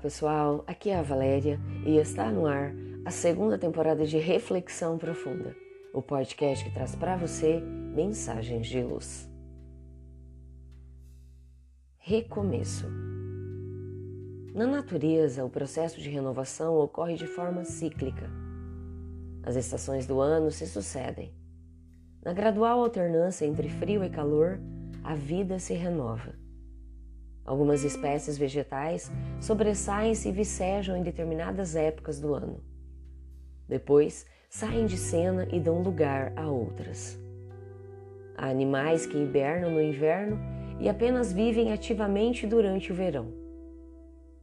pessoal, aqui é a Valéria e está no ar a segunda temporada de Reflexão Profunda, o podcast que traz para você mensagens de luz. Recomeço. Na natureza, o processo de renovação ocorre de forma cíclica. As estações do ano se sucedem. Na gradual alternância entre frio e calor, a vida se renova. Algumas espécies vegetais sobressaem-se e vicejam em determinadas épocas do ano. Depois, saem de cena e dão lugar a outras. Há animais que hibernam no inverno e apenas vivem ativamente durante o verão.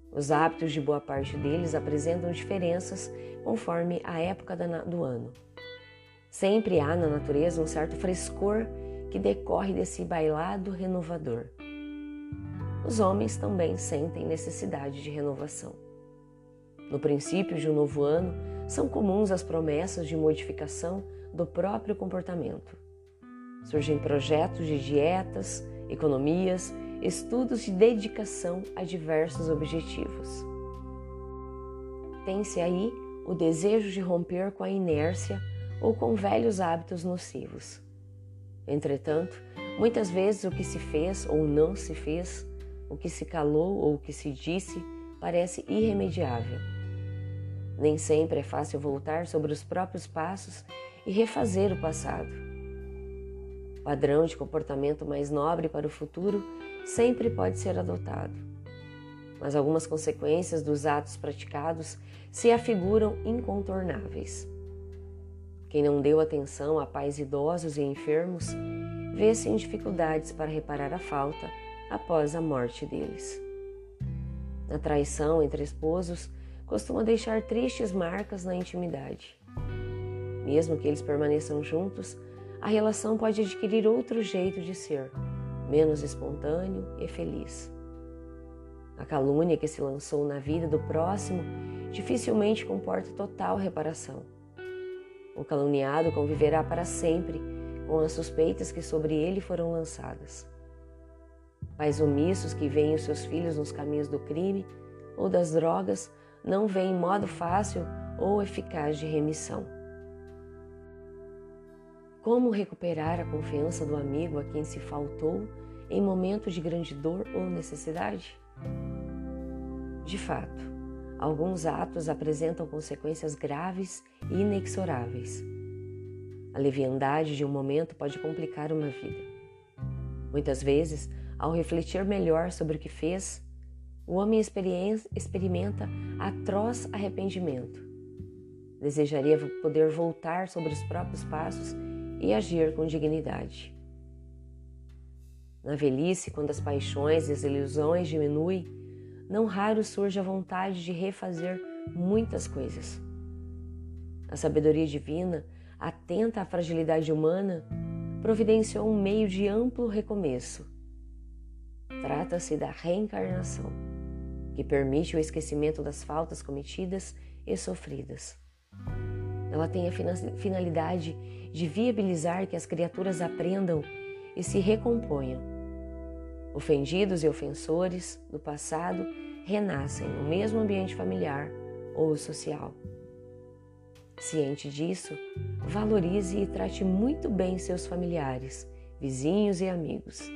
Os hábitos de boa parte deles apresentam diferenças conforme a época do ano. Sempre há na natureza um certo frescor que decorre desse bailado renovador os homens também sentem necessidade de renovação. No princípio de um novo ano, são comuns as promessas de modificação do próprio comportamento. Surgem projetos de dietas, economias, estudos de dedicação a diversos objetivos. Tem-se aí o desejo de romper com a inércia ou com velhos hábitos nocivos. Entretanto, muitas vezes o que se fez ou não se fez o que se calou ou o que se disse parece irremediável. Nem sempre é fácil voltar sobre os próprios passos e refazer o passado. O padrão de comportamento mais nobre para o futuro sempre pode ser adotado, mas algumas consequências dos atos praticados se afiguram incontornáveis. Quem não deu atenção a pais idosos e enfermos vê-se em dificuldades para reparar a falta após a morte deles. A traição entre esposos costuma deixar tristes marcas na intimidade. Mesmo que eles permaneçam juntos, a relação pode adquirir outro jeito de ser, menos espontâneo e feliz. A calúnia que se lançou na vida do próximo dificilmente comporta total reparação. O caluniado conviverá para sempre com as suspeitas que sobre ele foram lançadas. Pais omissos que veem os seus filhos nos caminhos do crime ou das drogas não veem modo fácil ou eficaz de remissão. Como recuperar a confiança do amigo a quem se faltou em momentos de grande dor ou necessidade? De fato, alguns atos apresentam consequências graves e inexoráveis. A leviandade de um momento pode complicar uma vida. Muitas vezes, ao refletir melhor sobre o que fez, o homem experimenta atroz arrependimento. Desejaria poder voltar sobre os próprios passos e agir com dignidade. Na velhice, quando as paixões e as ilusões diminuem, não raro surge a vontade de refazer muitas coisas. A sabedoria divina, atenta à fragilidade humana, providenciou um meio de amplo recomeço Trata-se da reencarnação, que permite o esquecimento das faltas cometidas e sofridas. Ela tem a finalidade de viabilizar que as criaturas aprendam e se recomponham. Ofendidos e ofensores do passado renascem no mesmo ambiente familiar ou social. Ciente disso, valorize e trate muito bem seus familiares, vizinhos e amigos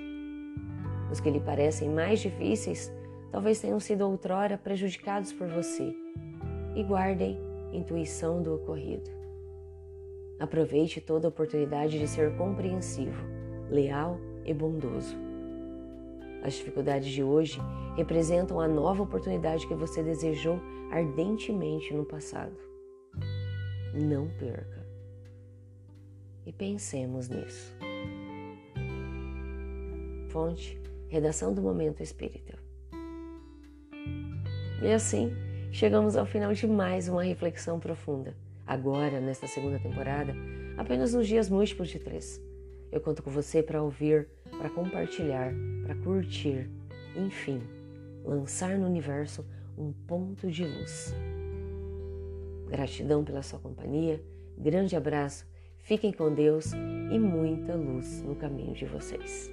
os que lhe parecem mais difíceis talvez tenham sido outrora prejudicados por você. E guardem intuição do ocorrido. Aproveite toda oportunidade de ser compreensivo, leal e bondoso. As dificuldades de hoje representam a nova oportunidade que você desejou ardentemente no passado. Não perca. E pensemos nisso. Fonte Redação do Momento Espírita. E assim, chegamos ao final de mais uma reflexão profunda. Agora, nesta segunda temporada, apenas nos dias múltiplos de três. Eu conto com você para ouvir, para compartilhar, para curtir, enfim, lançar no universo um ponto de luz. Gratidão pela sua companhia, grande abraço, fiquem com Deus e muita luz no caminho de vocês.